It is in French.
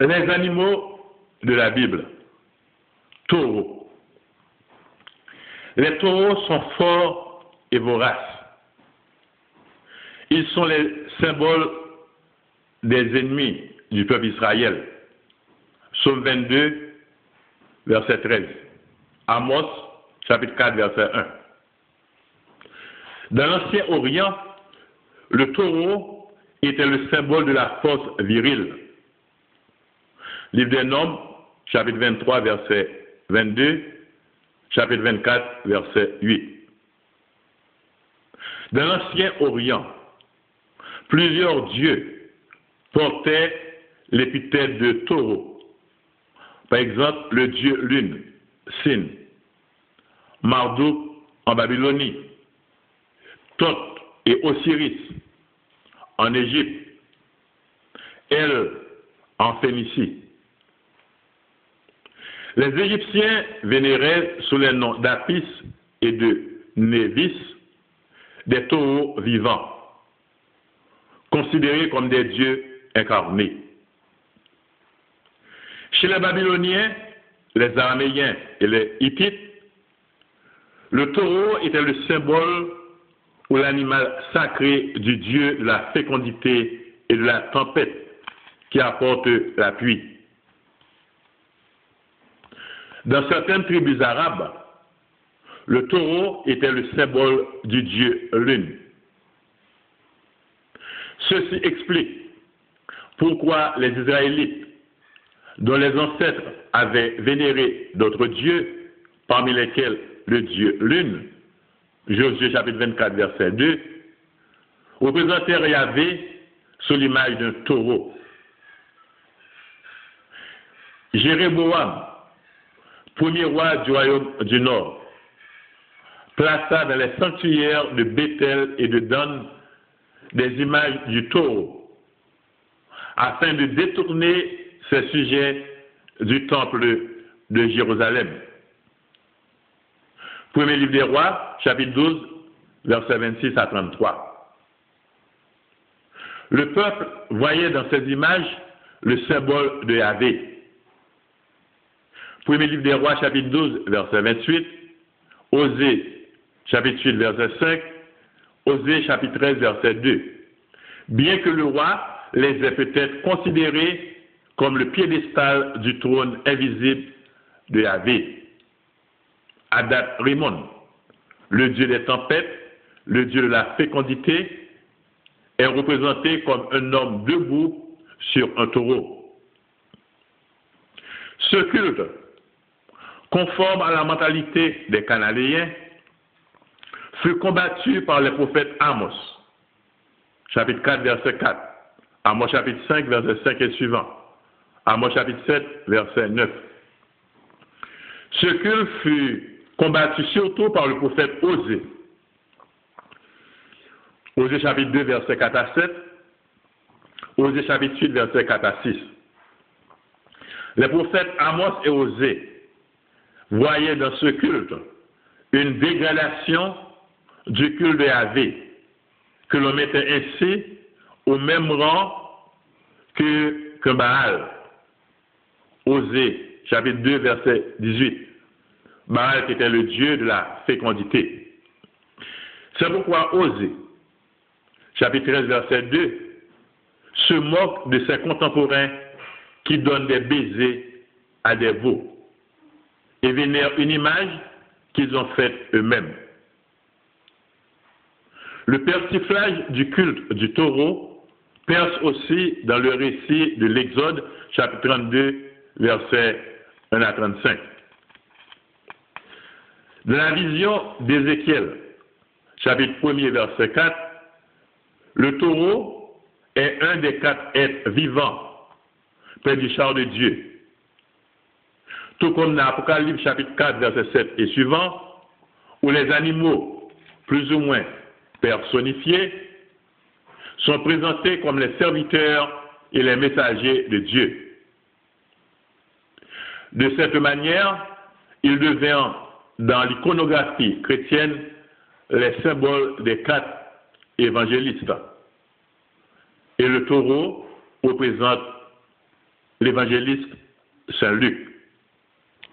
Les animaux de la Bible. Taureaux. Les taureaux sont forts et voraces. Ils sont les symboles des ennemis du peuple Israël. Psaume 22, verset 13. Amos, chapitre 4, verset 1. Dans l'Ancien Orient, le taureau était le symbole de la force virile. Livre des Nombres, chapitre 23, verset 22, chapitre 24, verset 8. Dans l'Ancien Orient, plusieurs dieux portaient l'épithète de taureau. Par exemple, le dieu lune, Sin, Marduk en Babylonie, Thoth et Osiris en Égypte, El en Phénicie. Les Égyptiens vénéraient sous les noms d'Apis et de Névis des taureaux vivants, considérés comme des dieux incarnés. Chez les Babyloniens, les Araméens et les Hittites, le taureau était le symbole ou l'animal sacré du dieu de la fécondité et de la tempête qui apporte la pluie. Dans certaines tribus arabes, le taureau était le symbole du dieu lune. Ceci explique pourquoi les Israélites, dont les ancêtres avaient vénéré d'autres dieux, parmi lesquels le dieu lune, Josué chapitre 24, verset 2, représentèrent Yahvé sous l'image d'un taureau. Jéréboam, premier roi du royaume du Nord, plaça dans les sanctuaires de Bethel et de Dan des images du taureau, afin de détourner ces sujets du temple de Jérusalem. Premier livre des rois, chapitre 12, versets 26 à 33. Le peuple voyait dans ces images le symbole de Yahvé. Premier livre des rois, chapitre 12, verset 28. Osée, chapitre 8, verset 5. Osée, chapitre 13, verset 2. Bien que le roi les ait peut-être considérés comme le piédestal du trône invisible de Yahvé. Adat Rimon, le dieu des tempêtes, le dieu de la fécondité, est représenté comme un homme debout sur un taureau. Ce culte, conforme à la mentalité des Cananéens, fut combattu par les prophètes Amos, chapitre 4, verset 4, Amos chapitre 5, verset 5 et suivant, Amos chapitre 7, verset 9. Ce culte fut combattu surtout par le prophète Osée. Osée chapitre 2, verset 4 à 7. Osée chapitre 8, verset 4 à 6. Les prophètes Amos et Osée voyaient dans ce culte une dégradation du culte de Yahvé, que l'on mettait ainsi au même rang que, que Baal. Osée, chapitre 2, verset 18. Baal était le dieu de la fécondité. C'est pourquoi Osée, chapitre 13, verset 2, se moque de ses contemporains qui donnent des baisers à des veaux et vénèrent une image qu'ils ont faite eux-mêmes. Le persiflage du culte du taureau perce aussi dans le récit de l'Exode, chapitre 32, versets 1 à 35. Dans la vision d'Ézéchiel, chapitre 1er, verset 4, le taureau est un des quatre êtres vivants près du char de Dieu. Tout comme dans l'Apocalypse, chapitre 4, verset 7 et suivant, où les animaux, plus ou moins personnifiés, sont présentés comme les serviteurs et les messagers de Dieu. De cette manière, ils deviennent dans l'iconographie chrétienne les symboles des quatre évangélistes. Et le taureau représente l'évangéliste Saint Luc.